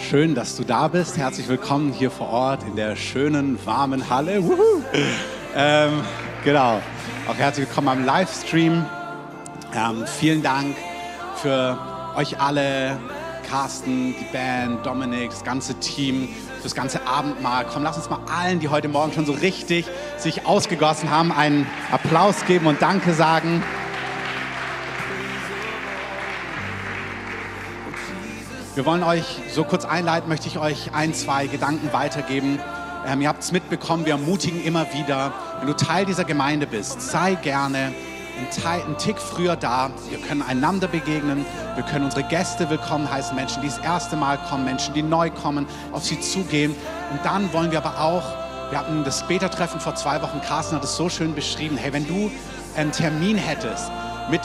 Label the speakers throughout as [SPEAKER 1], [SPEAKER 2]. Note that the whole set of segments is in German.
[SPEAKER 1] Schön, dass du da bist. Herzlich willkommen hier vor Ort in der schönen, warmen Halle. Ähm, genau. Auch herzlich willkommen am Livestream. Ähm, vielen Dank für euch alle, Carsten, die Band, Dominik, das ganze Team, das ganze Abendmahl. Komm, lass uns mal allen, die heute Morgen schon so richtig sich ausgegossen haben, einen Applaus geben und Danke sagen. Wir wollen euch so kurz einleiten, möchte ich euch ein, zwei Gedanken weitergeben. Ähm, ihr habt es mitbekommen, wir ermutigen immer wieder, wenn du Teil dieser Gemeinde bist, sei gerne einen Tick früher da. Wir können einander begegnen, wir können unsere Gäste willkommen heißen, Menschen, die das erste Mal kommen, Menschen, die neu kommen, auf sie zugehen. Und dann wollen wir aber auch, wir hatten das Beta-Treffen vor zwei Wochen, Carsten hat es so schön beschrieben, hey, wenn du einen Termin hättest mit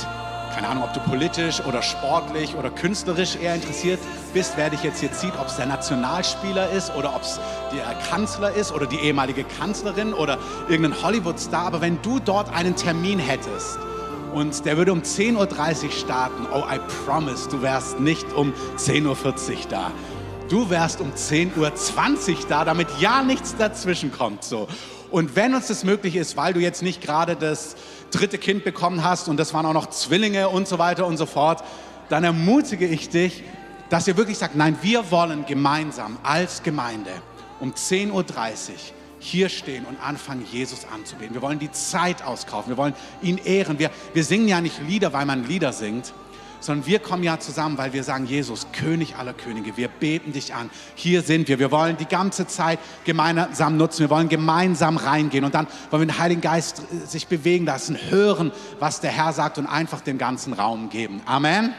[SPEAKER 1] keine Ahnung, ob du politisch oder sportlich oder künstlerisch eher interessiert bist, wer dich jetzt hier zieht, ob es der Nationalspieler ist oder ob es der Kanzler ist oder die ehemalige Kanzlerin oder irgendein Hollywood-Star. Aber wenn du dort einen Termin hättest und der würde um 10.30 Uhr starten, oh, I promise, du wärst nicht um 10.40 Uhr da. Du wärst um 10.20 Uhr da, damit ja nichts dazwischen kommt. So. Und wenn uns das möglich ist, weil du jetzt nicht gerade das dritte Kind bekommen hast und das waren auch noch Zwillinge und so weiter und so fort, dann ermutige ich dich, dass ihr wirklich sagt, nein, wir wollen gemeinsam als Gemeinde um 10.30 Uhr hier stehen und anfangen, Jesus anzubeten. Wir wollen die Zeit auskaufen, wir wollen ihn ehren. Wir, wir singen ja nicht Lieder, weil man Lieder singt, sondern wir kommen ja zusammen, weil wir sagen, Jesus, König aller Könige, wir beten dich an. Hier sind wir. Wir wollen die ganze Zeit gemeinsam nutzen. Wir wollen gemeinsam reingehen und dann wollen wir den Heiligen Geist äh, sich bewegen lassen, hören, was der Herr sagt und einfach den ganzen Raum geben. Amen.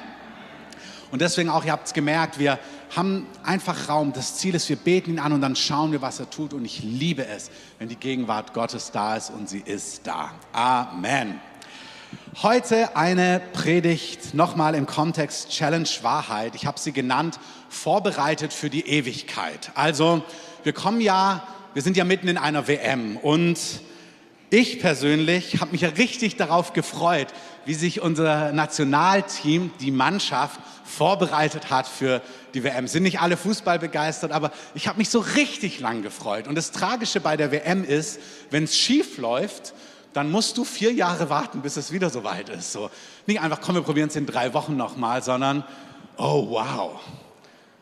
[SPEAKER 1] Und deswegen auch, ihr habt es gemerkt, wir haben einfach Raum. Das Ziel ist, wir beten ihn an und dann schauen wir, was er tut. Und ich liebe es, wenn die Gegenwart Gottes da ist und sie ist da. Amen. Heute eine Predigt nochmal im Kontext Challenge Wahrheit. Ich habe sie genannt, vorbereitet für die Ewigkeit. Also wir kommen ja, wir sind ja mitten in einer WM und ich persönlich habe mich ja richtig darauf gefreut, wie sich unser Nationalteam, die Mannschaft, vorbereitet hat für die WM. Sind nicht alle Fußball begeistert, aber ich habe mich so richtig lang gefreut. Und das Tragische bei der WM ist, wenn es schief läuft, dann musst du vier Jahre warten, bis es wieder so weit ist. So, nicht einfach, komm, wir probieren es in drei Wochen nochmal, sondern, oh wow,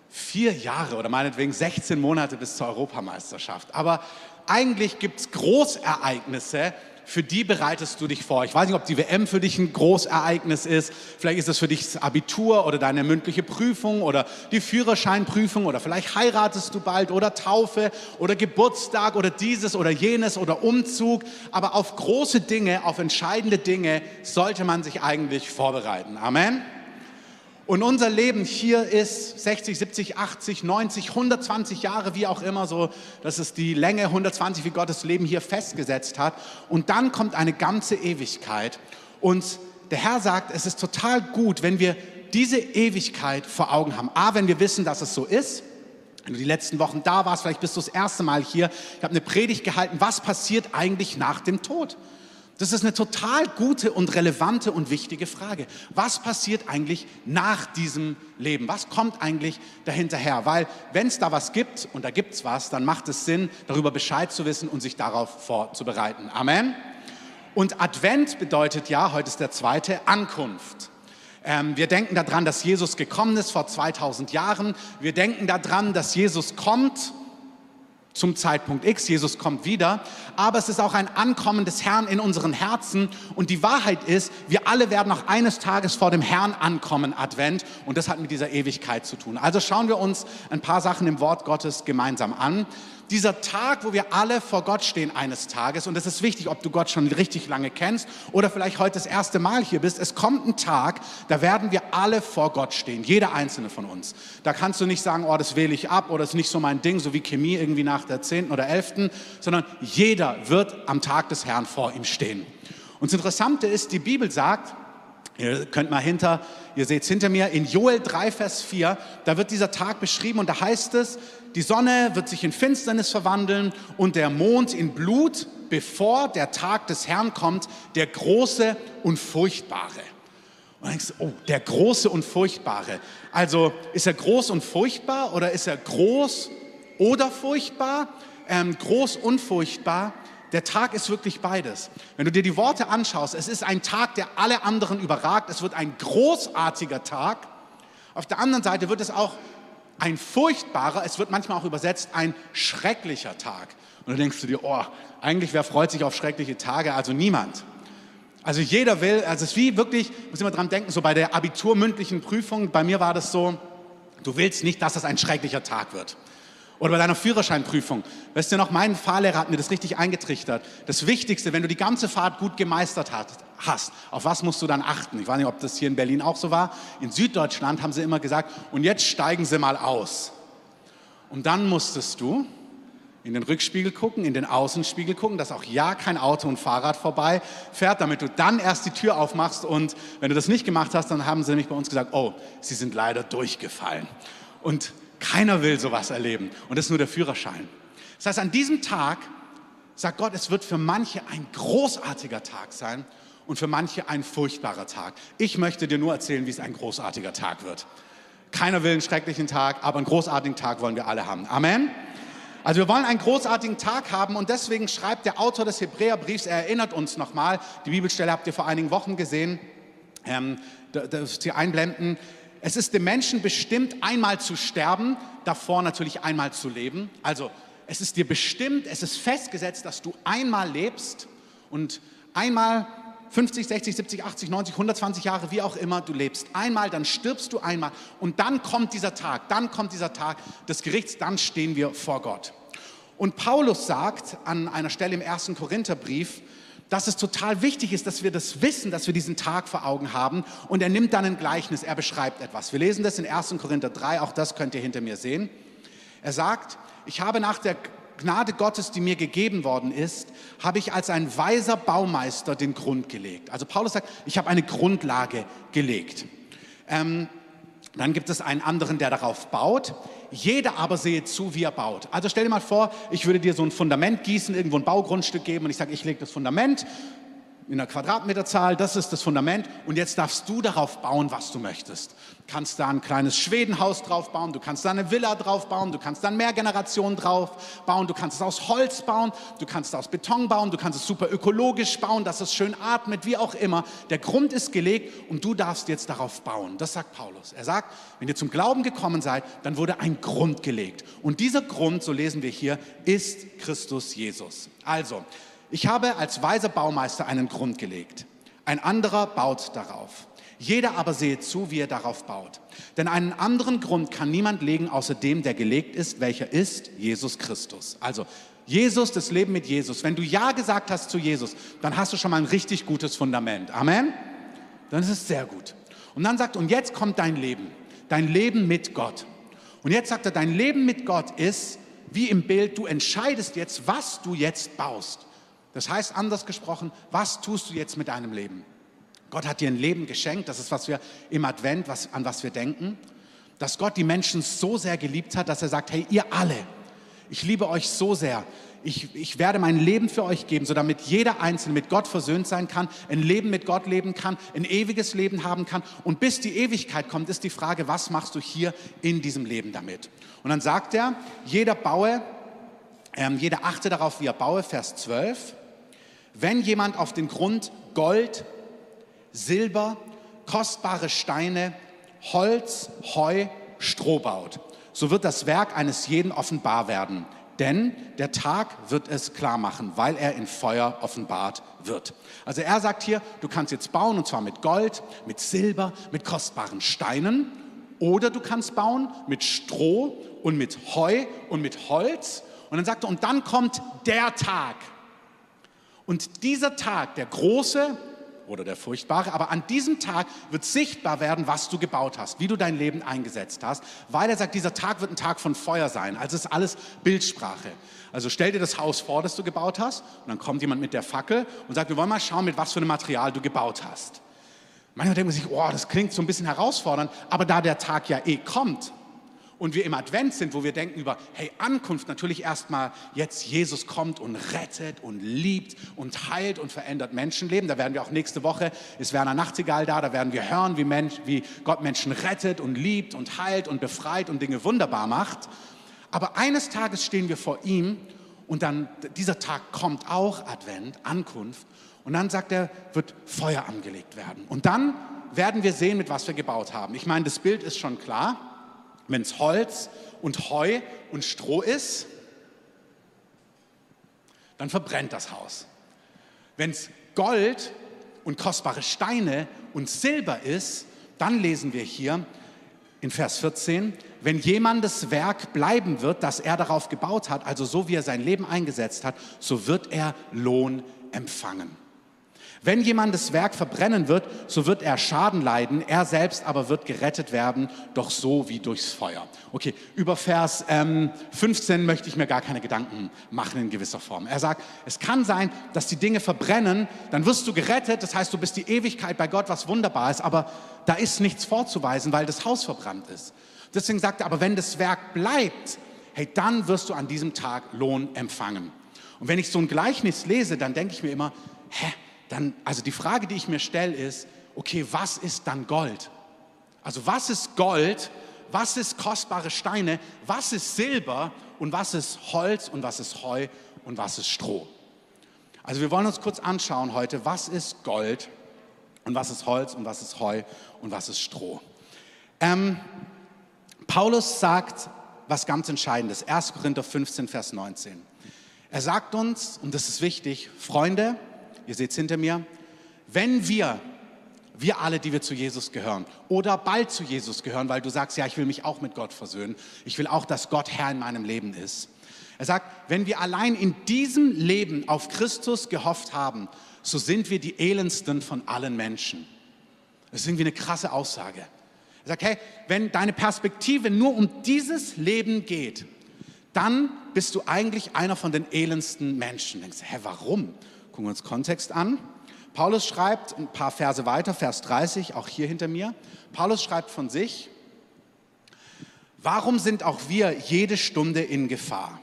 [SPEAKER 1] vier Jahre oder meinetwegen 16 Monate bis zur Europameisterschaft. Aber eigentlich gibt es Großereignisse, für die bereitest du dich vor. Ich weiß nicht, ob die WM für dich ein Großereignis ist. Vielleicht ist es für dich das Abitur oder deine mündliche Prüfung oder die Führerscheinprüfung oder vielleicht heiratest du bald oder Taufe oder Geburtstag oder dieses oder jenes oder Umzug. Aber auf große Dinge, auf entscheidende Dinge sollte man sich eigentlich vorbereiten. Amen. Und unser Leben hier ist 60, 70, 80, 90, 120 Jahre, wie auch immer so. Das ist die Länge 120, wie Gottes Leben hier festgesetzt hat. Und dann kommt eine ganze Ewigkeit. Und der Herr sagt, es ist total gut, wenn wir diese Ewigkeit vor Augen haben. A, wenn wir wissen, dass es so ist. Wenn du die letzten Wochen da warst, vielleicht bist du das erste Mal hier. Ich habe eine Predigt gehalten, was passiert eigentlich nach dem Tod? Das ist eine total gute und relevante und wichtige Frage. Was passiert eigentlich nach diesem Leben? Was kommt eigentlich dahinterher? Weil wenn es da was gibt, und da gibt es was, dann macht es Sinn, darüber Bescheid zu wissen und sich darauf vorzubereiten. Amen. Und Advent bedeutet ja, heute ist der zweite, Ankunft. Ähm, wir denken daran, dass Jesus gekommen ist vor 2000 Jahren. Wir denken daran, dass Jesus kommt zum Zeitpunkt X. Jesus kommt wieder. Aber es ist auch ein Ankommen des Herrn in unseren Herzen. Und die Wahrheit ist, wir alle werden auch eines Tages vor dem Herrn ankommen, Advent. Und das hat mit dieser Ewigkeit zu tun. Also schauen wir uns ein paar Sachen im Wort Gottes gemeinsam an dieser Tag, wo wir alle vor Gott stehen eines Tages, und es ist wichtig, ob du Gott schon richtig lange kennst oder vielleicht heute das erste Mal hier bist, es kommt ein Tag, da werden wir alle vor Gott stehen, jeder einzelne von uns. Da kannst du nicht sagen, oh, das wähle ich ab oder das ist nicht so mein Ding, so wie Chemie irgendwie nach der 10. oder 11., sondern jeder wird am Tag des Herrn vor ihm stehen. Und das Interessante ist, die Bibel sagt, Ihr könnt mal hinter, ihr seht es hinter mir, in Joel 3, Vers 4, da wird dieser Tag beschrieben und da heißt es, die Sonne wird sich in Finsternis verwandeln und der Mond in Blut, bevor der Tag des Herrn kommt, der große und furchtbare. Und dann denkst du, oh, der Große und Furchtbare. Also ist er groß und furchtbar oder ist er groß oder furchtbar? Ähm, groß und furchtbar. Der Tag ist wirklich beides. Wenn du dir die Worte anschaust, es ist ein Tag, der alle anderen überragt. Es wird ein großartiger Tag. Auf der anderen Seite wird es auch ein furchtbarer, es wird manchmal auch übersetzt, ein schrecklicher Tag. Und dann denkst du dir, oh, eigentlich wer freut sich auf schreckliche Tage? Also niemand. Also jeder will, also es ist wie wirklich, muss immer dran denken, so bei der abiturmündlichen Prüfung, bei mir war das so, du willst nicht, dass das ein schrecklicher Tag wird. Oder bei deiner Führerscheinprüfung. Weißt du noch, mein Fahrlehrer hat mir das richtig eingetrichtert. Das Wichtigste, wenn du die ganze Fahrt gut gemeistert hast, auf was musst du dann achten? Ich weiß nicht, ob das hier in Berlin auch so war. In Süddeutschland haben sie immer gesagt, und jetzt steigen sie mal aus. Und dann musstest du in den Rückspiegel gucken, in den Außenspiegel gucken, dass auch ja kein Auto und Fahrrad vorbei fährt, damit du dann erst die Tür aufmachst. Und wenn du das nicht gemacht hast, dann haben sie nämlich bei uns gesagt, oh, sie sind leider durchgefallen. Und keiner will sowas erleben. Und das ist nur der Führerschein. Das heißt, an diesem Tag sagt Gott, es wird für manche ein großartiger Tag sein und für manche ein furchtbarer Tag. Ich möchte dir nur erzählen, wie es ein großartiger Tag wird. Keiner will einen schrecklichen Tag, aber einen großartigen Tag wollen wir alle haben. Amen. Also wir wollen einen großartigen Tag haben und deswegen schreibt der Autor des Hebräerbriefs, er erinnert uns nochmal, die Bibelstelle habt ihr vor einigen Wochen gesehen, ähm, das Sie einblenden. Es ist dem Menschen bestimmt, einmal zu sterben, davor natürlich einmal zu leben. Also es ist dir bestimmt, es ist festgesetzt, dass du einmal lebst und einmal 50, 60, 70, 80, 90, 120 Jahre, wie auch immer, du lebst einmal, dann stirbst du einmal und dann kommt dieser Tag, dann kommt dieser Tag des Gerichts, dann stehen wir vor Gott. Und Paulus sagt an einer Stelle im ersten Korintherbrief, dass es total wichtig ist, dass wir das wissen, dass wir diesen Tag vor Augen haben. Und er nimmt dann ein Gleichnis, er beschreibt etwas. Wir lesen das in 1. Korinther 3, auch das könnt ihr hinter mir sehen. Er sagt, ich habe nach der Gnade Gottes, die mir gegeben worden ist, habe ich als ein weiser Baumeister den Grund gelegt. Also Paulus sagt, ich habe eine Grundlage gelegt. Ähm, dann gibt es einen anderen, der darauf baut. Jeder aber sehe zu, wie er baut. Also stell dir mal vor, ich würde dir so ein Fundament gießen, irgendwo ein Baugrundstück geben und ich sage, ich lege das Fundament in der Quadratmeterzahl, das ist das Fundament und jetzt darfst du darauf bauen, was du möchtest. Du kannst da ein kleines Schwedenhaus drauf bauen, du kannst da eine Villa drauf bauen, du kannst da mehr Generationen drauf bauen, du kannst es aus Holz bauen, du kannst es aus Beton bauen, du kannst es super ökologisch bauen, dass es schön atmet, wie auch immer. Der Grund ist gelegt und du darfst jetzt darauf bauen. Das sagt Paulus. Er sagt, wenn ihr zum Glauben gekommen seid, dann wurde ein Grund gelegt. Und dieser Grund, so lesen wir hier, ist Christus Jesus. Also, ich habe als weiser Baumeister einen Grund gelegt. Ein anderer baut darauf. Jeder aber sehe zu, wie er darauf baut. Denn einen anderen Grund kann niemand legen, außer dem, der gelegt ist, welcher ist Jesus Christus. Also Jesus, das Leben mit Jesus. Wenn du Ja gesagt hast zu Jesus, dann hast du schon mal ein richtig gutes Fundament. Amen? Dann ist es sehr gut. Und dann sagt, und jetzt kommt dein Leben. Dein Leben mit Gott. Und jetzt sagt er, dein Leben mit Gott ist, wie im Bild, du entscheidest jetzt, was du jetzt baust. Das heißt, anders gesprochen, was tust du jetzt mit deinem Leben? Gott hat dir ein Leben geschenkt, das ist, was wir im Advent, was, an was wir denken, dass Gott die Menschen so sehr geliebt hat, dass er sagt, hey, ihr alle, ich liebe euch so sehr, ich, ich werde mein Leben für euch geben, so damit jeder Einzelne mit Gott versöhnt sein kann, ein Leben mit Gott leben kann, ein ewiges Leben haben kann. Und bis die Ewigkeit kommt, ist die Frage, was machst du hier in diesem Leben damit? Und dann sagt er, jeder baue, ähm, jeder achte darauf, wie er baue, Vers 12. Wenn jemand auf den Grund Gold, Silber, kostbare Steine, Holz, Heu, Stroh baut, so wird das Werk eines jeden offenbar werden. Denn der Tag wird es klar machen, weil er in Feuer offenbart wird. Also er sagt hier, du kannst jetzt bauen und zwar mit Gold, mit Silber, mit kostbaren Steinen oder du kannst bauen mit Stroh und mit Heu und mit Holz. Und dann sagt er, und dann kommt der Tag, und dieser Tag, der große oder der furchtbare, aber an diesem Tag wird sichtbar werden, was du gebaut hast, wie du dein Leben eingesetzt hast, weil er sagt, dieser Tag wird ein Tag von Feuer sein. Also ist alles Bildsprache. Also stell dir das Haus vor, das du gebaut hast, und dann kommt jemand mit der Fackel und sagt, wir wollen mal schauen, mit was für einem Material du gebaut hast. Manchmal denkt man sich, oh, das klingt so ein bisschen herausfordernd, aber da der Tag ja eh kommt und wir im Advent sind, wo wir denken über, hey, Ankunft, natürlich erstmal jetzt Jesus kommt und rettet und liebt und heilt und verändert Menschenleben. Da werden wir auch nächste Woche, ist Werner Nachtigall da, da werden wir hören, wie, Mensch, wie Gott Menschen rettet und liebt und heilt und befreit und Dinge wunderbar macht. Aber eines Tages stehen wir vor ihm und dann, dieser Tag kommt auch, Advent, Ankunft. Und dann sagt er, wird Feuer angelegt werden. Und dann werden wir sehen, mit was wir gebaut haben. Ich meine, das Bild ist schon klar. Wenn es Holz und Heu und Stroh ist, dann verbrennt das Haus. Wenn es Gold und kostbare Steine und Silber ist, dann lesen wir hier in Vers 14, wenn jemandes Werk bleiben wird, das er darauf gebaut hat, also so wie er sein Leben eingesetzt hat, so wird er Lohn empfangen. Wenn jemand das Werk verbrennen wird, so wird er Schaden leiden, er selbst aber wird gerettet werden, doch so wie durchs Feuer. Okay, über Vers ähm, 15 möchte ich mir gar keine Gedanken machen in gewisser Form. Er sagt, es kann sein, dass die Dinge verbrennen, dann wirst du gerettet, das heißt, du bist die Ewigkeit bei Gott, was wunderbar ist, aber da ist nichts vorzuweisen, weil das Haus verbrannt ist. Deswegen sagt er, aber wenn das Werk bleibt, hey, dann wirst du an diesem Tag Lohn empfangen. Und wenn ich so ein Gleichnis lese, dann denke ich mir immer, hä, dann, also die Frage, die ich mir stelle, ist, okay, was ist dann Gold? Also was ist Gold? Was ist kostbare Steine? Was ist Silber? Und was ist Holz? Und was ist Heu? Und was ist Stroh? Also wir wollen uns kurz anschauen heute, was ist Gold? Und was ist Holz? Und was ist Heu? Und was ist Stroh? Ähm, Paulus sagt was ganz Entscheidendes. 1. Korinther 15, Vers 19. Er sagt uns, und das ist wichtig, Freunde, ihr seht es hinter mir, wenn wir, wir alle, die wir zu Jesus gehören oder bald zu Jesus gehören, weil du sagst, ja, ich will mich auch mit Gott versöhnen, ich will auch, dass Gott Herr in meinem Leben ist. Er sagt, wenn wir allein in diesem Leben auf Christus gehofft haben, so sind wir die elendsten von allen Menschen. Das ist irgendwie eine krasse Aussage. Er sagt, hey, wenn deine Perspektive nur um dieses Leben geht, dann bist du eigentlich einer von den elendsten Menschen. Du denkst, hä, warum? Gucken wir uns Kontext an. Paulus schreibt ein paar Verse weiter, Vers 30, auch hier hinter mir. Paulus schreibt von sich, warum sind auch wir jede Stunde in Gefahr?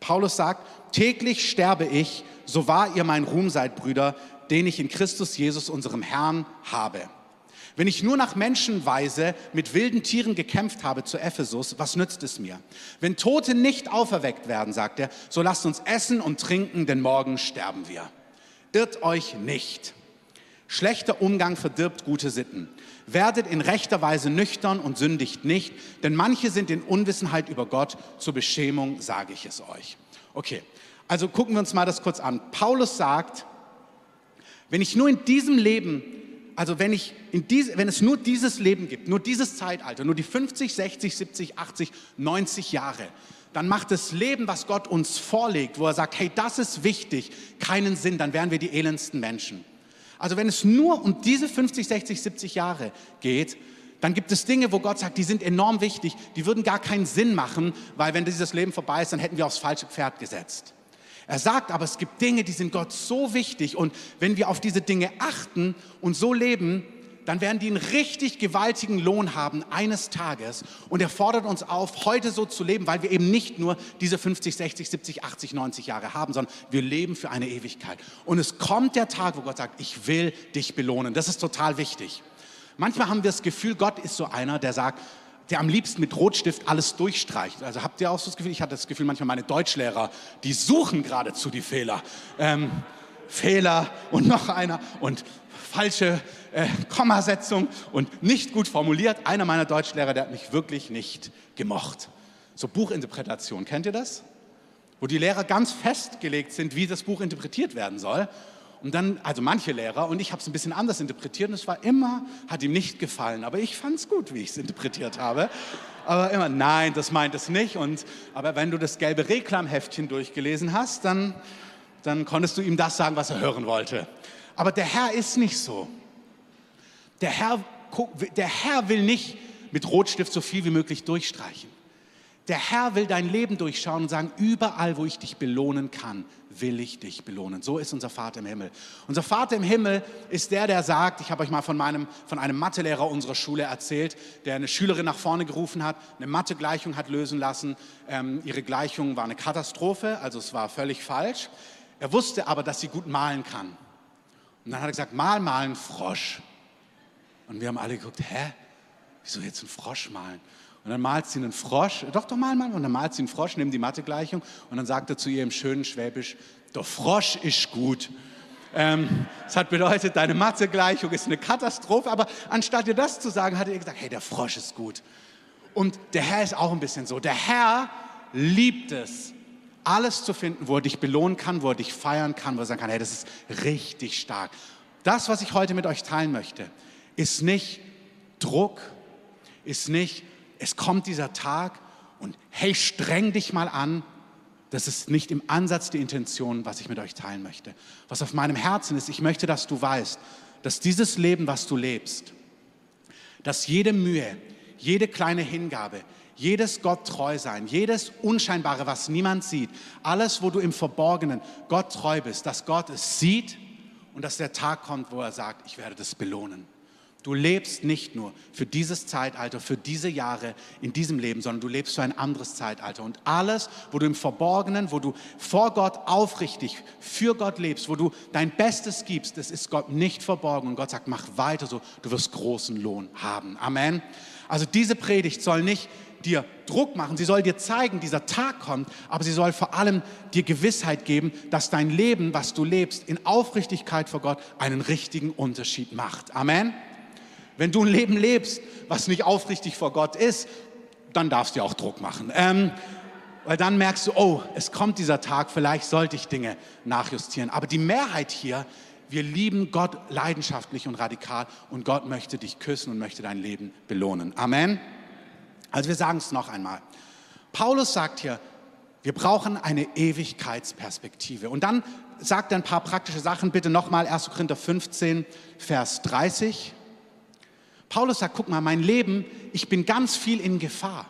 [SPEAKER 1] Paulus sagt, täglich sterbe ich, so wahr ihr mein Ruhm seid, Brüder, den ich in Christus Jesus, unserem Herrn, habe. Wenn ich nur nach Menschenweise mit wilden Tieren gekämpft habe zu Ephesus, was nützt es mir? Wenn Tote nicht auferweckt werden, sagt er, so lasst uns essen und trinken, denn morgen sterben wir. Irrt euch nicht. Schlechter Umgang verdirbt gute Sitten. Werdet in rechter Weise nüchtern und sündigt nicht, denn manche sind in Unwissenheit über Gott. Zur Beschämung sage ich es euch. Okay, also gucken wir uns mal das kurz an. Paulus sagt, wenn ich nur in diesem Leben also wenn, ich in diese, wenn es nur dieses Leben gibt, nur dieses Zeitalter, nur die 50, 60, 70, 80, 90 Jahre, dann macht das Leben, was Gott uns vorlegt, wo er sagt, hey, das ist wichtig, keinen Sinn, dann wären wir die elendsten Menschen. Also wenn es nur um diese 50, 60, 70 Jahre geht, dann gibt es Dinge, wo Gott sagt, die sind enorm wichtig, die würden gar keinen Sinn machen, weil wenn dieses Leben vorbei ist, dann hätten wir aufs falsche Pferd gesetzt. Er sagt aber, es gibt Dinge, die sind Gott so wichtig und wenn wir auf diese Dinge achten und so leben, dann werden die einen richtig gewaltigen Lohn haben eines Tages. Und er fordert uns auf, heute so zu leben, weil wir eben nicht nur diese 50, 60, 70, 80, 90 Jahre haben, sondern wir leben für eine Ewigkeit. Und es kommt der Tag, wo Gott sagt, ich will dich belohnen. Das ist total wichtig. Manchmal haben wir das Gefühl, Gott ist so einer, der sagt, der am liebsten mit Rotstift alles durchstreicht. Also habt ihr auch so das Gefühl, ich hatte das Gefühl, manchmal meine Deutschlehrer, die suchen geradezu die Fehler. Ähm, Fehler und noch einer und falsche äh, Kommasetzung und nicht gut formuliert. Einer meiner Deutschlehrer, der hat mich wirklich nicht gemocht. So Buchinterpretation, kennt ihr das? Wo die Lehrer ganz festgelegt sind, wie das Buch interpretiert werden soll. Und dann, also manche Lehrer, und ich habe es ein bisschen anders interpretiert und es war immer, hat ihm nicht gefallen, aber ich fand es gut, wie ich es interpretiert habe. Aber immer, nein, das meint es nicht. Und, aber wenn du das gelbe Reklamheftchen durchgelesen hast, dann, dann konntest du ihm das sagen, was er hören wollte. Aber der Herr ist nicht so. Der Herr, der Herr will nicht mit Rotstift so viel wie möglich durchstreichen. Der Herr will dein Leben durchschauen und sagen, überall, wo ich dich belohnen kann, will ich dich belohnen. So ist unser Vater im Himmel. Unser Vater im Himmel ist der, der sagt, ich habe euch mal von, meinem, von einem Mathelehrer unserer Schule erzählt, der eine Schülerin nach vorne gerufen hat, eine Mathegleichung hat lösen lassen. Ähm, ihre Gleichung war eine Katastrophe, also es war völlig falsch. Er wusste aber, dass sie gut malen kann. Und dann hat er gesagt, mal malen Frosch. Und wir haben alle geguckt, hä? Wieso jetzt einen Frosch malen? Und dann malt sie einen Frosch, doch, doch, mal, mal. Und dann malt sie einen Frosch, nimmt die Mathegleichung und dann sagt er zu ihr im schönen Schwäbisch, der Frosch ist gut. Ähm, das hat bedeutet, deine Mathegleichung ist eine Katastrophe, aber anstatt ihr das zu sagen, hat er ihr gesagt, hey, der Frosch ist gut. Und der Herr ist auch ein bisschen so. Der Herr liebt es, alles zu finden, wo er dich belohnen kann, wo er dich feiern kann, wo er sagen kann, hey, das ist richtig stark. Das, was ich heute mit euch teilen möchte, ist nicht Druck, ist nicht, es kommt dieser Tag und hey, streng dich mal an. Das ist nicht im Ansatz die Intention, was ich mit euch teilen möchte. Was auf meinem Herzen ist, ich möchte, dass du weißt, dass dieses Leben, was du lebst, dass jede Mühe, jede kleine Hingabe, jedes Gott treu sein, jedes Unscheinbare, was niemand sieht, alles, wo du im Verborgenen Gott treu bist, dass Gott es sieht und dass der Tag kommt, wo er sagt, ich werde das belohnen. Du lebst nicht nur für dieses Zeitalter, für diese Jahre in diesem Leben, sondern du lebst für ein anderes Zeitalter. Und alles, wo du im Verborgenen, wo du vor Gott aufrichtig für Gott lebst, wo du dein Bestes gibst, das ist Gott nicht verborgen. Und Gott sagt, mach weiter so, du wirst großen Lohn haben. Amen. Also diese Predigt soll nicht dir Druck machen, sie soll dir zeigen, dieser Tag kommt, aber sie soll vor allem dir Gewissheit geben, dass dein Leben, was du lebst, in Aufrichtigkeit vor Gott einen richtigen Unterschied macht. Amen. Wenn du ein Leben lebst, was nicht aufrichtig vor Gott ist, dann darfst du auch Druck machen. Ähm, weil dann merkst du, oh, es kommt dieser Tag, vielleicht sollte ich Dinge nachjustieren. Aber die Mehrheit hier, wir lieben Gott leidenschaftlich und radikal und Gott möchte dich küssen und möchte dein Leben belohnen. Amen. Also wir sagen es noch einmal. Paulus sagt hier, wir brauchen eine Ewigkeitsperspektive. Und dann sagt er ein paar praktische Sachen. Bitte nochmal 1. Korinther 15, Vers 30. Paulus sagt, guck mal, mein Leben, ich bin ganz viel in Gefahr.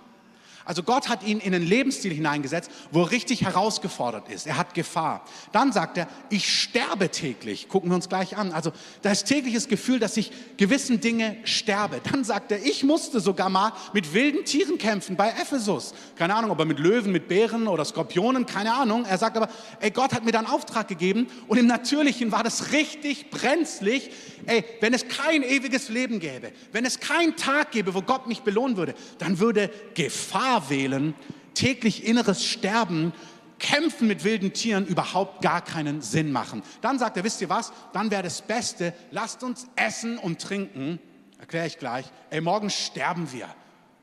[SPEAKER 1] Also Gott hat ihn in einen Lebensstil hineingesetzt, wo er richtig herausgefordert ist. Er hat Gefahr. Dann sagt er, ich sterbe täglich. Gucken wir uns gleich an. Also da ist tägliches Gefühl, dass ich gewissen Dinge sterbe. Dann sagt er, ich musste sogar mal mit wilden Tieren kämpfen bei Ephesus. Keine Ahnung, ob er mit Löwen, mit Bären oder Skorpionen, keine Ahnung. Er sagt aber, ey, Gott hat mir da einen Auftrag gegeben und im Natürlichen war das richtig brenzlig. Ey, wenn es kein ewiges Leben gäbe, wenn es keinen Tag gäbe, wo Gott mich belohnen würde, dann würde Gefahr wählen, täglich inneres Sterben, Kämpfen mit wilden Tieren überhaupt gar keinen Sinn machen. Dann sagt er, wisst ihr was, dann wäre das Beste, lasst uns essen und trinken, erkläre ich gleich, ey, morgen sterben wir.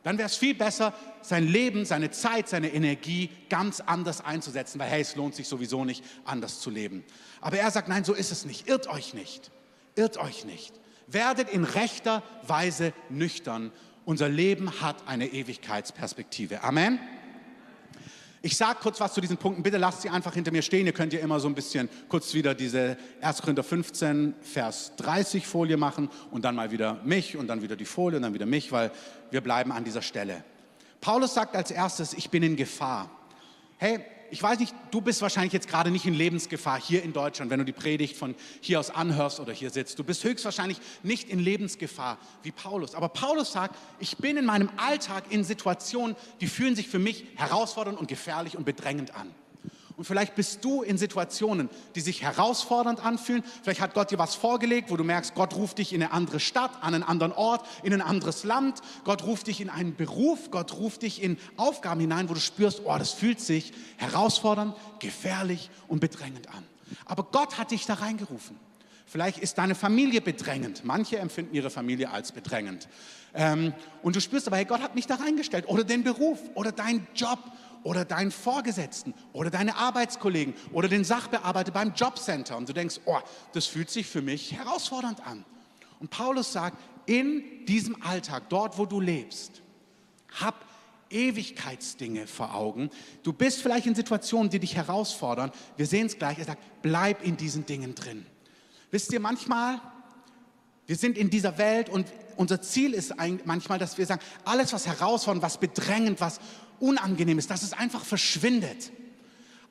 [SPEAKER 1] Dann wäre es viel besser, sein Leben, seine Zeit, seine Energie ganz anders einzusetzen, weil hey, es lohnt sich sowieso nicht, anders zu leben. Aber er sagt, nein, so ist es nicht. Irrt euch nicht. Irrt euch nicht. Werdet in rechter Weise nüchtern unser Leben hat eine Ewigkeitsperspektive. Amen. Ich sage kurz was zu diesen Punkten. Bitte lasst sie einfach hinter mir stehen. Ihr könnt ja immer so ein bisschen kurz wieder diese 1. Korinther 15, Vers 30 Folie machen und dann mal wieder mich und dann wieder die Folie und dann wieder mich, weil wir bleiben an dieser Stelle. Paulus sagt als erstes, ich bin in Gefahr. Hey, ich weiß nicht, du bist wahrscheinlich jetzt gerade nicht in Lebensgefahr hier in Deutschland, wenn du die Predigt von hier aus anhörst oder hier sitzt. Du bist höchstwahrscheinlich nicht in Lebensgefahr wie Paulus. Aber Paulus sagt, ich bin in meinem Alltag in Situationen, die fühlen sich für mich herausfordernd und gefährlich und bedrängend an. Und vielleicht bist du in Situationen, die sich herausfordernd anfühlen. Vielleicht hat Gott dir was vorgelegt, wo du merkst, Gott ruft dich in eine andere Stadt, an einen anderen Ort, in ein anderes Land. Gott ruft dich in einen Beruf. Gott ruft dich in Aufgaben hinein, wo du spürst, oh, das fühlt sich herausfordernd, gefährlich und bedrängend an. Aber Gott hat dich da reingerufen. Vielleicht ist deine Familie bedrängend. Manche empfinden ihre Familie als bedrängend. Ähm, und du spürst aber, hey, Gott hat mich da reingestellt. Oder den Beruf oder dein Job oder deinen Vorgesetzten oder deine Arbeitskollegen oder den Sachbearbeiter beim Jobcenter und du denkst, oh, das fühlt sich für mich herausfordernd an. Und Paulus sagt, in diesem Alltag, dort wo du lebst, hab Ewigkeitsdinge vor Augen. Du bist vielleicht in Situationen, die dich herausfordern. Wir sehen es gleich. Er sagt, bleib in diesen Dingen drin. Wisst ihr, manchmal Wir sind in dieser Welt und unser Ziel ist manchmal, dass wir sagen, alles, was herausfordernd, was bedrängend, was unangenehm ist, dass es einfach verschwindet.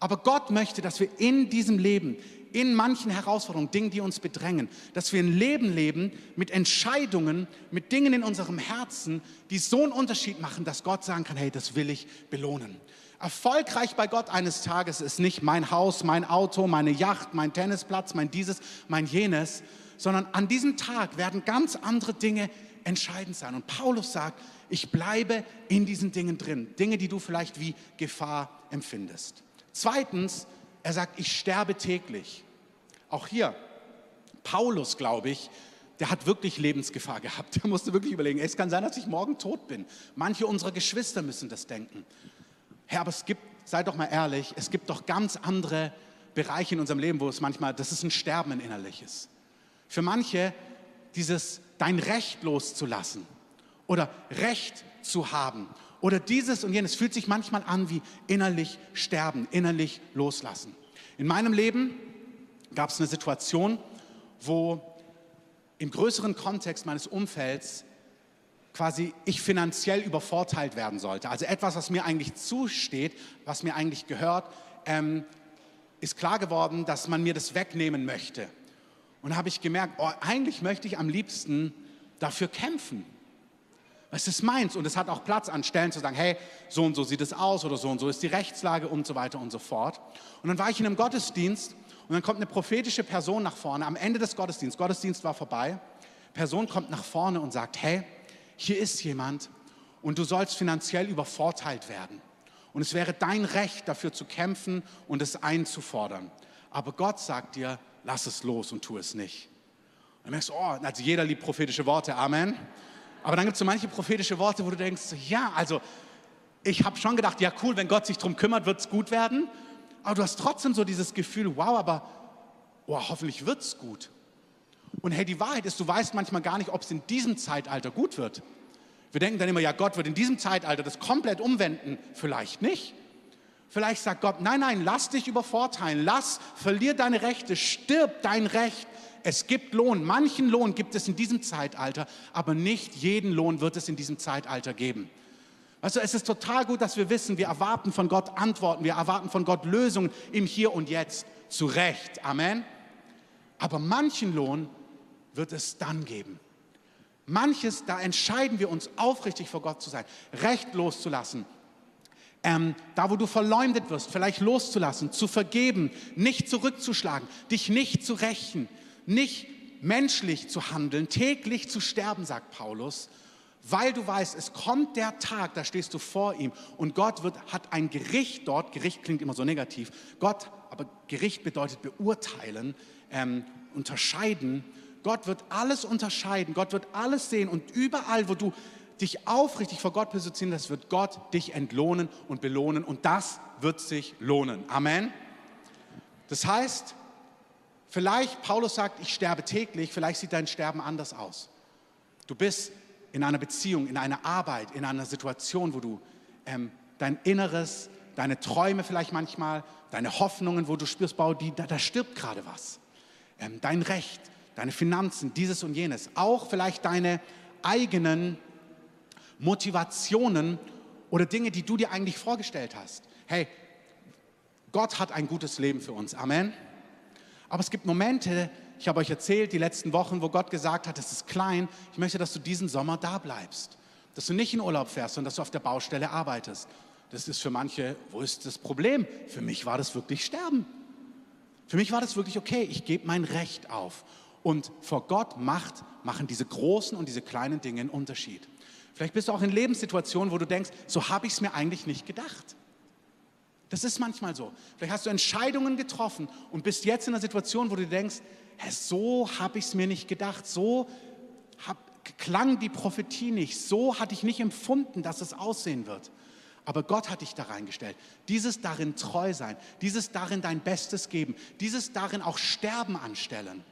[SPEAKER 1] Aber Gott möchte, dass wir in diesem Leben, in manchen Herausforderungen, Dingen, die uns bedrängen, dass wir ein Leben leben mit Entscheidungen, mit Dingen in unserem Herzen, die so einen Unterschied machen, dass Gott sagen kann, hey, das will ich belohnen. Erfolgreich bei Gott eines Tages ist nicht mein Haus, mein Auto, meine Yacht, mein Tennisplatz, mein dieses, mein jenes, sondern an diesem Tag werden ganz andere Dinge entscheidend sein. Und Paulus sagt, ich bleibe in diesen Dingen drin, Dinge, die du vielleicht wie Gefahr empfindest. Zweitens, er sagt, ich sterbe täglich. Auch hier, Paulus, glaube ich, der hat wirklich Lebensgefahr gehabt. Der musste wirklich überlegen, es kann sein, dass ich morgen tot bin. Manche unserer Geschwister müssen das denken. Herr, aber es gibt, sei doch mal ehrlich, es gibt doch ganz andere Bereiche in unserem Leben, wo es manchmal, das ist ein Sterben ein innerliches. Für manche dieses dein Recht loszulassen oder Recht zu haben oder dieses und jenes fühlt sich manchmal an wie innerlich sterben, innerlich loslassen. In meinem Leben gab es eine Situation, wo im größeren Kontext meines Umfelds quasi ich finanziell übervorteilt werden sollte. Also etwas, was mir eigentlich zusteht, was mir eigentlich gehört, ähm, ist klar geworden, dass man mir das wegnehmen möchte. Und habe ich gemerkt, oh, eigentlich möchte ich am liebsten dafür kämpfen. Es ist meins und es hat auch Platz an Stellen zu sagen, hey, so und so sieht es aus oder so und so ist die Rechtslage und so weiter und so fort. Und dann war ich in einem Gottesdienst und dann kommt eine prophetische Person nach vorne am Ende des Gottesdienstes. Gottesdienst war vorbei. Person kommt nach vorne und sagt, hey, hier ist jemand und du sollst finanziell übervorteilt werden. Und es wäre dein Recht, dafür zu kämpfen und es einzufordern. Aber Gott sagt dir, lass es los und tu es nicht. Und dann merkst du, oh, also jeder liebt prophetische Worte, Amen. Aber dann gibt es so manche prophetische Worte, wo du denkst, ja, also ich habe schon gedacht, ja cool, wenn Gott sich darum kümmert, wird es gut werden. Aber du hast trotzdem so dieses Gefühl, wow, aber oh, hoffentlich wird es gut. Und hey, die Wahrheit ist, du weißt manchmal gar nicht, ob es in diesem Zeitalter gut wird. Wir denken dann immer, ja, Gott wird in diesem Zeitalter das komplett umwenden. Vielleicht nicht. Vielleicht sagt Gott, nein, nein, lass dich übervorteilen, lass, verlier deine Rechte, stirb dein Recht. Es gibt Lohn. Manchen Lohn gibt es in diesem Zeitalter, aber nicht jeden Lohn wird es in diesem Zeitalter geben. Also es ist total gut, dass wir wissen, wir erwarten von Gott Antworten, wir erwarten von Gott Lösungen im Hier und Jetzt. Zu Recht. Amen. Aber manchen Lohn wird es dann geben. Manches, da entscheiden wir uns aufrichtig vor Gott zu sein, Recht loszulassen, ähm, da wo du verleumdet wirst, vielleicht loszulassen, zu vergeben, nicht zurückzuschlagen, dich nicht zu rächen, nicht menschlich zu handeln, täglich zu sterben, sagt Paulus, weil du weißt, es kommt der Tag, da stehst du vor ihm und Gott wird, hat ein Gericht dort, Gericht klingt immer so negativ, Gott, aber Gericht bedeutet beurteilen, ähm, unterscheiden. Gott wird alles unterscheiden, Gott wird alles sehen und überall, wo du dich aufrichtig vor Gott positionierst, wird Gott dich entlohnen und belohnen und das wird sich lohnen. Amen. Das heißt, vielleicht, Paulus sagt, ich sterbe täglich, vielleicht sieht dein Sterben anders aus. Du bist in einer Beziehung, in einer Arbeit, in einer Situation, wo du ähm, dein Inneres, deine Träume vielleicht manchmal, deine Hoffnungen, wo du spürst, bau, die, da, da stirbt gerade was. Ähm, dein Recht, deine Finanzen, dieses und jenes. Auch vielleicht deine eigenen Motivationen oder Dinge, die du dir eigentlich vorgestellt hast. Hey, Gott hat ein gutes Leben für uns. Amen. Aber es gibt Momente, ich habe euch erzählt, die letzten Wochen, wo Gott gesagt hat, es ist klein, ich möchte, dass du diesen Sommer da bleibst. Dass du nicht in Urlaub fährst, sondern dass du auf der Baustelle arbeitest. Das ist für manche, wo ist das Problem? Für mich war das wirklich Sterben. Für mich war das wirklich okay, ich gebe mein Recht auf. Und vor Gott macht, machen diese großen und diese kleinen Dinge einen Unterschied. Vielleicht bist du auch in Lebenssituationen, wo du denkst, so habe ich es mir eigentlich nicht gedacht. Das ist manchmal so. Vielleicht hast du Entscheidungen getroffen und bist jetzt in einer Situation, wo du denkst, so habe ich es mir nicht gedacht, so hab, klang die Prophetie nicht, so hatte ich nicht empfunden, dass es aussehen wird. Aber Gott hat dich da reingestellt. Dieses darin treu sein, dieses darin dein Bestes geben, dieses darin auch Sterben anstellen,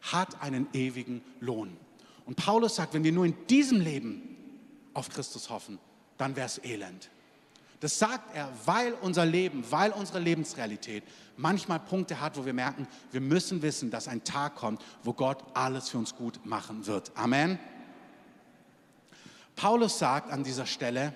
[SPEAKER 1] hat einen ewigen Lohn. Und Paulus sagt, wenn wir nur in diesem Leben auf Christus hoffen, dann wäre es elend. Das sagt er, weil unser Leben, weil unsere Lebensrealität manchmal Punkte hat, wo wir merken, wir müssen wissen, dass ein Tag kommt, wo Gott alles für uns gut machen wird. Amen. Paulus sagt an dieser Stelle,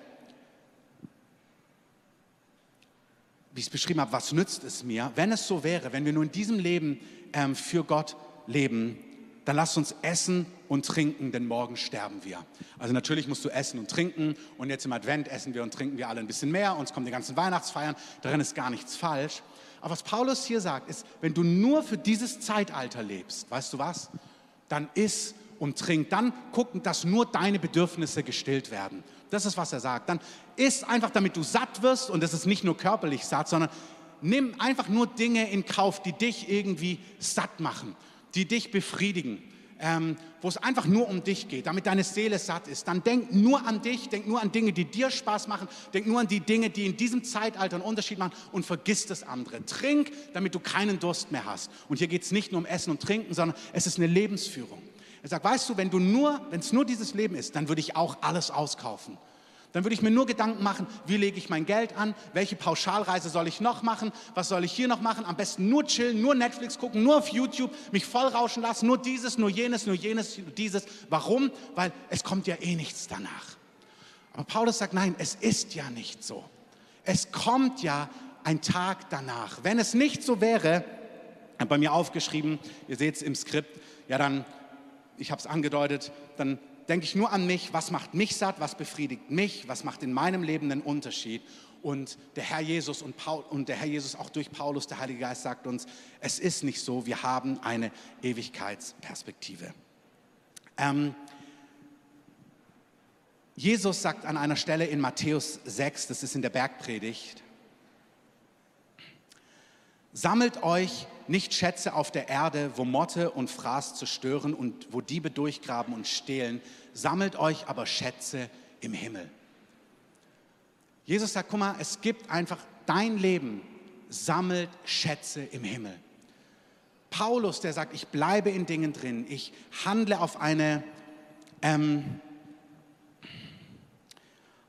[SPEAKER 1] wie ich es beschrieben habe, was nützt es mir, wenn es so wäre, wenn wir nur in diesem Leben ähm, für Gott leben, dann lasst uns essen und trinken, denn morgen sterben wir. Also natürlich musst du essen und trinken und jetzt im Advent essen wir und trinken wir alle ein bisschen mehr, uns kommen die ganzen Weihnachtsfeiern, darin ist gar nichts falsch. Aber was Paulus hier sagt, ist, wenn du nur für dieses Zeitalter lebst, weißt du was, dann iss und trink, dann gucken, dass nur deine Bedürfnisse gestillt werden. Das ist, was er sagt. Dann iss einfach, damit du satt wirst und das ist nicht nur körperlich satt, sondern nimm einfach nur Dinge in Kauf, die dich irgendwie satt machen die dich befriedigen, ähm, wo es einfach nur um dich geht, damit deine Seele satt ist, dann denk nur an dich, denk nur an Dinge, die dir Spaß machen, denk nur an die Dinge, die in diesem Zeitalter einen Unterschied machen und vergiss das andere. Trink, damit du keinen Durst mehr hast. Und hier geht es nicht nur um Essen und Trinken, sondern es ist eine Lebensführung. Er sagt, weißt du, wenn du nur, wenn es nur dieses Leben ist, dann würde ich auch alles auskaufen dann würde ich mir nur Gedanken machen, wie lege ich mein Geld an, welche Pauschalreise soll ich noch machen, was soll ich hier noch machen, am besten nur chillen, nur Netflix gucken, nur auf YouTube, mich voll rauschen lassen, nur dieses, nur jenes, nur jenes, nur dieses. Warum? Weil es kommt ja eh nichts danach. Aber Paulus sagt, nein, es ist ja nicht so. Es kommt ja ein Tag danach. Wenn es nicht so wäre, bei mir aufgeschrieben, ihr seht es im Skript, ja dann, ich habe es angedeutet, dann denke ich nur an mich, was macht mich satt, was befriedigt mich, was macht in meinem Leben den Unterschied. Und der Herr Jesus und, Paul, und der Herr Jesus auch durch Paulus, der Heilige Geist sagt uns, es ist nicht so, wir haben eine Ewigkeitsperspektive. Ähm, Jesus sagt an einer Stelle in Matthäus 6, das ist in der Bergpredigt, sammelt euch nicht Schätze auf der Erde, wo Motte und Fraß zerstören und wo Diebe durchgraben und stehlen, sammelt euch aber Schätze im Himmel. Jesus sagt, guck mal, es gibt einfach dein Leben, sammelt Schätze im Himmel. Paulus, der sagt, ich bleibe in Dingen drin, ich handle auf eine, ähm,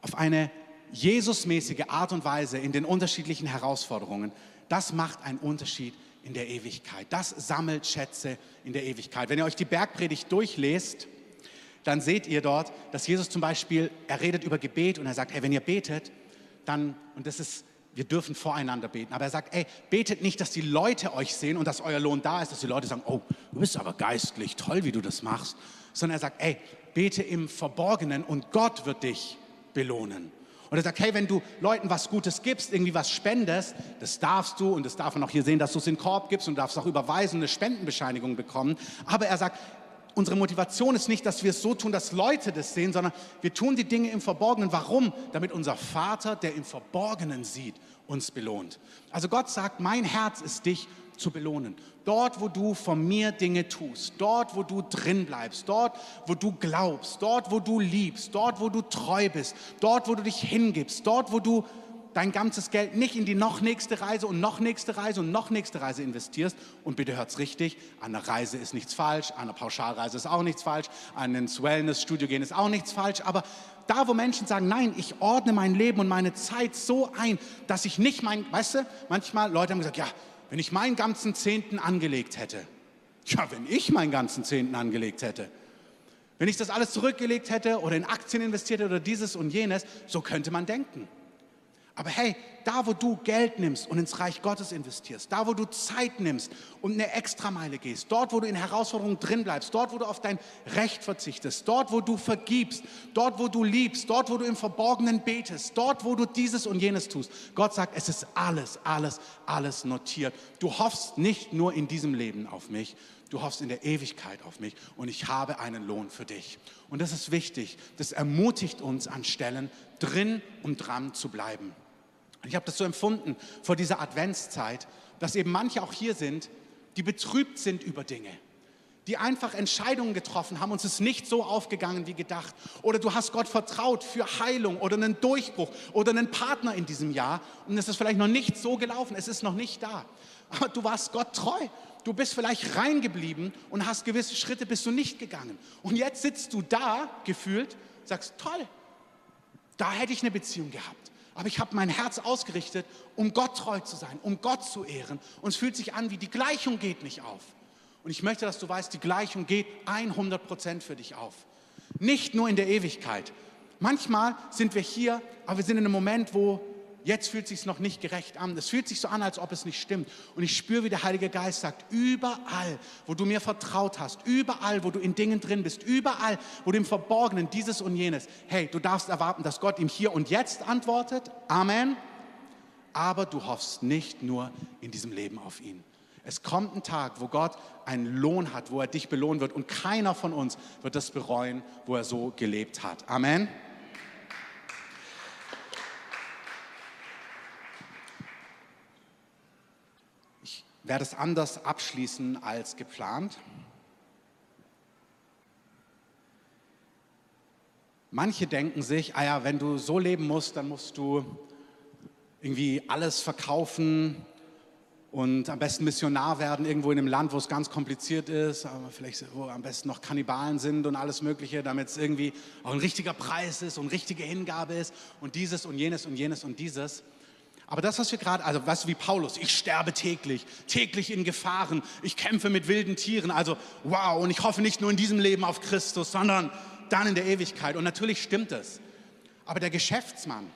[SPEAKER 1] auf eine Jesusmäßige Art und Weise in den unterschiedlichen Herausforderungen. Das macht einen Unterschied in der Ewigkeit. Das sammelt Schätze in der Ewigkeit. Wenn ihr euch die Bergpredigt durchlest, dann seht ihr dort, dass Jesus zum Beispiel, er redet über Gebet und er sagt, hey, wenn ihr betet, dann, und das ist, wir dürfen voreinander beten, aber er sagt, ey, betet nicht, dass die Leute euch sehen und dass euer Lohn da ist, dass die Leute sagen, oh, du bist aber geistlich, toll, wie du das machst, sondern er sagt, ey, bete im Verborgenen und Gott wird dich belohnen. Und er sagt, hey, wenn du Leuten was Gutes gibst, irgendwie was spendest, das darfst du und das darf man auch hier sehen, dass du es in den Korb gibst und darfst auch überweisen, eine Spendenbescheinigung bekommen. Aber er sagt, unsere Motivation ist nicht, dass wir es so tun, dass Leute das sehen, sondern wir tun die Dinge im Verborgenen. Warum? Damit unser Vater, der im Verborgenen sieht, uns belohnt. Also Gott sagt, mein Herz ist dich zu belohnen. Dort, wo du von mir Dinge tust, dort, wo du drin bleibst, dort, wo du glaubst, dort, wo du liebst, dort, wo du treu bist, dort, wo du dich hingibst, dort, wo du dein ganzes Geld nicht in die noch nächste Reise und noch nächste Reise und noch nächste Reise investierst. Und bitte hört's richtig, an einer Reise ist nichts falsch, an einer Pauschalreise ist auch nichts falsch, an ins Wellness-Studio gehen ist auch nichts falsch, aber da, wo Menschen sagen, nein, ich ordne mein Leben und meine Zeit so ein, dass ich nicht mein, weißt du, manchmal Leute haben gesagt, ja, wenn ich meinen ganzen Zehnten angelegt hätte, ja, wenn ich meinen ganzen Zehnten angelegt hätte, wenn ich das alles zurückgelegt hätte oder in Aktien investiert hätte oder dieses und jenes, so könnte man denken. Aber hey, da wo du Geld nimmst und ins Reich Gottes investierst, da wo du Zeit nimmst und eine Extrameile gehst, dort wo du in Herausforderungen drin bleibst, dort wo du auf dein Recht verzichtest, dort wo du vergibst, dort wo du liebst, dort wo du im Verborgenen betest, dort wo du dieses und jenes tust. Gott sagt, es ist alles, alles, alles notiert. Du hoffst nicht nur in diesem Leben auf mich, du hoffst in der Ewigkeit auf mich und ich habe einen Lohn für dich. Und das ist wichtig. Das ermutigt uns an Stellen, drin und dran zu bleiben. Ich habe das so empfunden vor dieser Adventszeit, dass eben manche auch hier sind, die betrübt sind über Dinge, die einfach Entscheidungen getroffen haben und es ist nicht so aufgegangen wie gedacht. Oder du hast Gott vertraut für Heilung oder einen Durchbruch oder einen Partner in diesem Jahr und es ist vielleicht noch nicht so gelaufen, es ist noch nicht da. Aber du warst Gott treu. Du bist vielleicht reingeblieben und hast gewisse Schritte bist du nicht gegangen. Und jetzt sitzt du da gefühlt, sagst, toll, da hätte ich eine Beziehung gehabt. Aber ich habe mein Herz ausgerichtet, um Gott treu zu sein, um Gott zu ehren. Und es fühlt sich an, wie die Gleichung geht nicht auf. Und ich möchte, dass du weißt, die Gleichung geht 100 Prozent für dich auf. Nicht nur in der Ewigkeit. Manchmal sind wir hier, aber wir sind in einem Moment, wo jetzt fühlt es sich noch nicht gerecht an. Es fühlt sich so an, als ob es nicht stimmt. Und ich spüre, wie der Heilige Geist sagt, überall, wo du mir vertraut hast, überall, wo du in Dingen drin bist, überall, wo du im Verborgenen dieses und jenes, hey, du darfst erwarten, dass Gott ihm hier und jetzt antwortet. Amen. Aber du hoffst nicht nur in diesem Leben auf ihn. Es kommt ein Tag, wo Gott einen Lohn hat, wo er dich belohnen wird und keiner von uns wird das bereuen, wo er so gelebt hat. Amen. Werde es anders abschließen als geplant. Manche denken sich, ah ja, wenn du so leben musst, dann musst du irgendwie alles verkaufen und am besten Missionar werden irgendwo in einem Land, wo es ganz kompliziert ist, aber vielleicht wo am besten noch Kannibalen sind und alles Mögliche, damit es irgendwie auch ein richtiger Preis ist und richtige Hingabe ist und dieses und jenes und jenes und dieses. Aber das, was wir gerade, also weißt du, wie Paulus, ich sterbe täglich, täglich in Gefahren, ich kämpfe mit wilden Tieren, also wow, und ich hoffe nicht nur in diesem Leben auf Christus, sondern dann in der Ewigkeit. Und natürlich stimmt es. Aber der Geschäftsmann,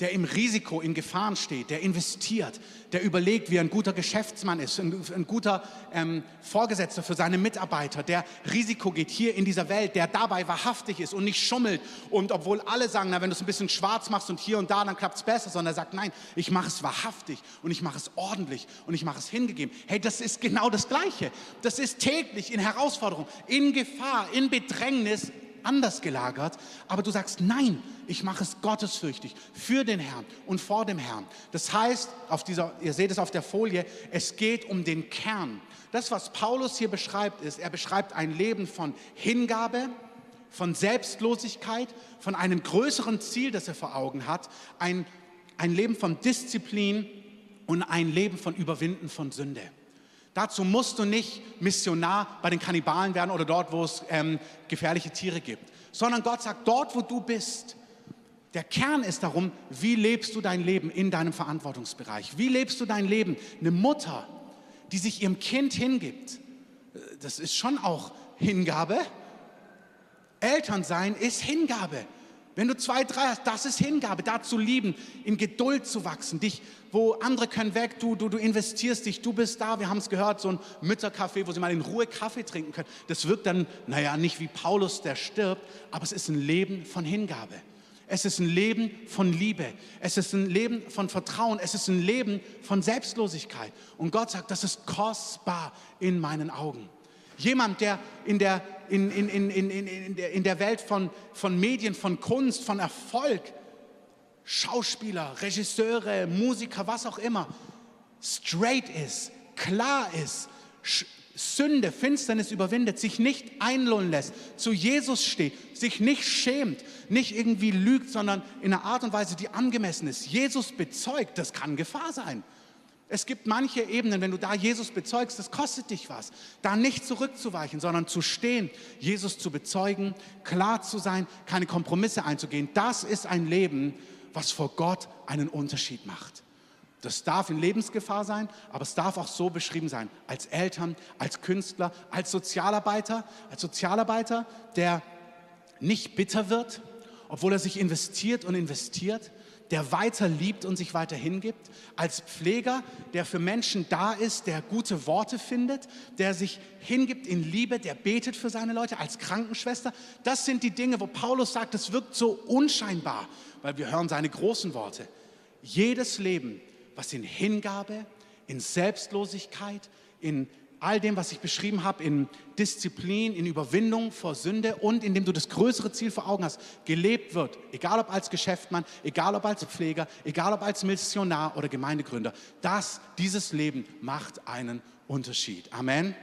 [SPEAKER 1] der im Risiko, in Gefahren steht, der investiert, der überlegt, wie er ein guter Geschäftsmann ist, ein, ein guter ähm, Vorgesetzter für seine Mitarbeiter, der Risiko geht hier in dieser Welt, der dabei wahrhaftig ist und nicht schummelt. Und obwohl alle sagen, na, wenn du es ein bisschen schwarz machst und hier und da, dann klappt es besser, sondern er sagt, nein, ich mache es wahrhaftig und ich mache es ordentlich und ich mache es hingegeben. Hey, das ist genau das Gleiche. Das ist täglich in Herausforderung, in Gefahr, in Bedrängnis, anders gelagert, aber du sagst, nein, ich mache es gottesfürchtig für den Herrn und vor dem Herrn. Das heißt, auf dieser, ihr seht es auf der Folie, es geht um den Kern. Das, was Paulus hier beschreibt, ist, er beschreibt ein Leben von Hingabe, von Selbstlosigkeit, von einem größeren Ziel, das er vor Augen hat, ein, ein Leben von Disziplin und ein Leben von Überwinden von Sünde. Dazu musst du nicht Missionar bei den Kannibalen werden oder dort, wo es ähm, gefährliche Tiere gibt, sondern Gott sagt, dort, wo du bist, der Kern ist darum, wie lebst du dein Leben in deinem Verantwortungsbereich? Wie lebst du dein Leben? Eine Mutter, die sich ihrem Kind hingibt, äh, das ist schon auch Hingabe. Elternsein ist Hingabe. Wenn du zwei, drei hast, das ist Hingabe, da zu lieben, in Geduld zu wachsen, dich, wo andere können weg, du, du, du investierst dich, du bist da, wir haben es gehört, so ein Müttercafé, wo sie mal in Ruhe Kaffee trinken können. Das wirkt dann, naja, nicht wie Paulus, der stirbt, aber es ist ein Leben von Hingabe. Es ist ein Leben von Liebe. Es ist ein Leben von Vertrauen. Es ist ein Leben von Selbstlosigkeit. Und Gott sagt, das ist kostbar in meinen Augen. Jemand, der in der, in, in, in, in, in, der, in der Welt von, von Medien, von Kunst, von Erfolg, Schauspieler, Regisseure, Musiker, was auch immer, straight ist, klar ist, Sünde, Finsternis überwindet, sich nicht einlullen lässt, zu Jesus steht, sich nicht schämt, nicht irgendwie lügt, sondern in einer Art und Weise, die angemessen ist. Jesus bezeugt, das kann Gefahr sein. Es gibt manche Ebenen, wenn du da Jesus bezeugst, das kostet dich was. Da nicht zurückzuweichen, sondern zu stehen, Jesus zu bezeugen, klar zu sein, keine Kompromisse einzugehen. Das ist ein Leben, was vor Gott einen Unterschied macht. Das darf in Lebensgefahr sein, aber es darf auch so beschrieben sein, als Eltern, als Künstler, als Sozialarbeiter, als Sozialarbeiter, der nicht bitter wird, obwohl er sich investiert und investiert, der weiter liebt und sich weiter hingibt, als Pfleger, der für Menschen da ist, der gute Worte findet, der sich hingibt in Liebe, der betet für seine Leute, als Krankenschwester. Das sind die Dinge, wo Paulus sagt, es wirkt so unscheinbar, weil wir hören seine großen Worte. Jedes Leben, was in Hingabe, in Selbstlosigkeit, in all dem, was ich beschrieben habe, in Disziplin, in Überwindung vor Sünde und indem du das größere Ziel vor Augen hast, gelebt wird, egal ob als Geschäftsmann, egal ob als Pfleger, egal ob als Missionar oder Gemeindegründer. Das, dieses Leben macht einen Unterschied. Amen.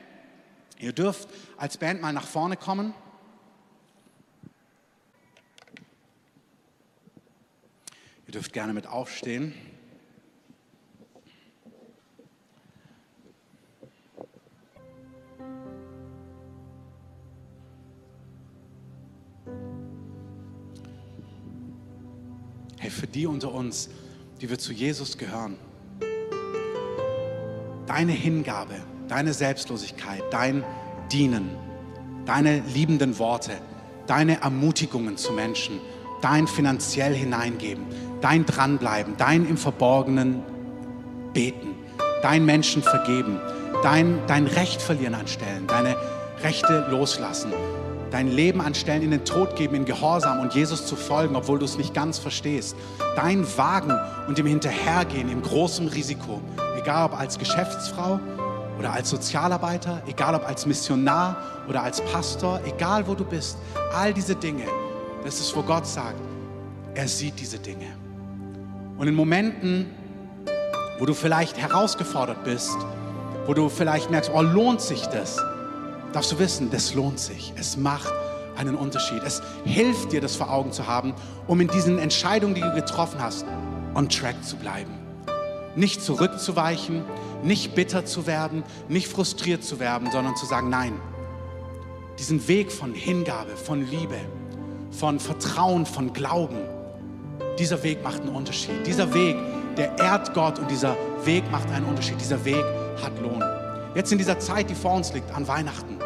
[SPEAKER 1] Ihr dürft als Band mal nach vorne kommen. Ihr dürft gerne mit aufstehen. Die unter uns, die wir zu Jesus gehören. Deine Hingabe, deine Selbstlosigkeit, dein Dienen, deine liebenden Worte, deine Ermutigungen zu Menschen, dein finanziell hineingeben, dein Dranbleiben, dein im Verborgenen beten, dein Menschen vergeben, dein, dein Recht verlieren anstellen, deine Rechte loslassen, dein Leben anstellen, in den Tod geben, in Gehorsam und Jesus zu folgen, obwohl du es nicht ganz verstehst. Dein Wagen und dem Hinterhergehen im großen Risiko, egal ob als Geschäftsfrau oder als Sozialarbeiter, egal ob als Missionar oder als Pastor, egal wo du bist, all diese Dinge, das ist, wo Gott sagt, er sieht diese Dinge. Und in Momenten, wo du vielleicht herausgefordert bist, wo du vielleicht merkst, oh, lohnt sich das? Darfst du wissen, das lohnt sich. Es macht einen Unterschied. Es hilft dir, das vor Augen zu haben, um in diesen Entscheidungen, die du getroffen hast, on track zu bleiben. Nicht zurückzuweichen, nicht bitter zu werden, nicht frustriert zu werden, sondern zu sagen, nein, diesen Weg von Hingabe, von Liebe, von Vertrauen, von Glauben, dieser Weg macht einen Unterschied. Dieser Weg, der ehrt Gott und dieser Weg macht einen Unterschied. Dieser Weg hat Lohn. Jetzt in dieser Zeit, die vor uns liegt, an Weihnachten,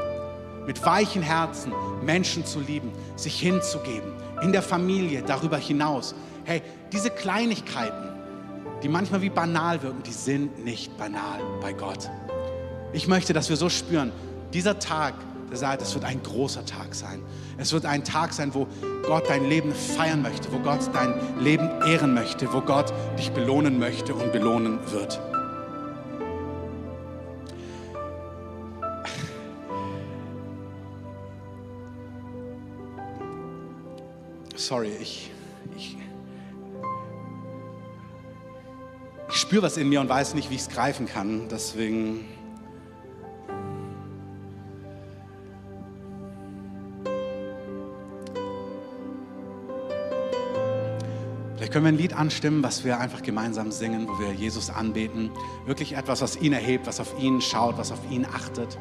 [SPEAKER 1] mit weichen Herzen Menschen zu lieben, sich hinzugeben, in der Familie, darüber hinaus. Hey, diese Kleinigkeiten, die manchmal wie banal wirken, die sind nicht banal bei Gott. Ich möchte, dass wir so spüren, dieser Tag, der sagt, es wird ein großer Tag sein. Es wird ein Tag sein, wo Gott dein Leben feiern möchte, wo Gott dein Leben ehren möchte, wo Gott dich belohnen möchte und belohnen wird. Sorry, ich, ich, ich spüre was in mir und weiß nicht, wie ich es greifen kann. Deswegen Vielleicht können wir ein Lied anstimmen, was wir einfach gemeinsam singen, wo wir Jesus anbeten. Wirklich etwas, was ihn erhebt, was auf ihn schaut, was auf ihn achtet.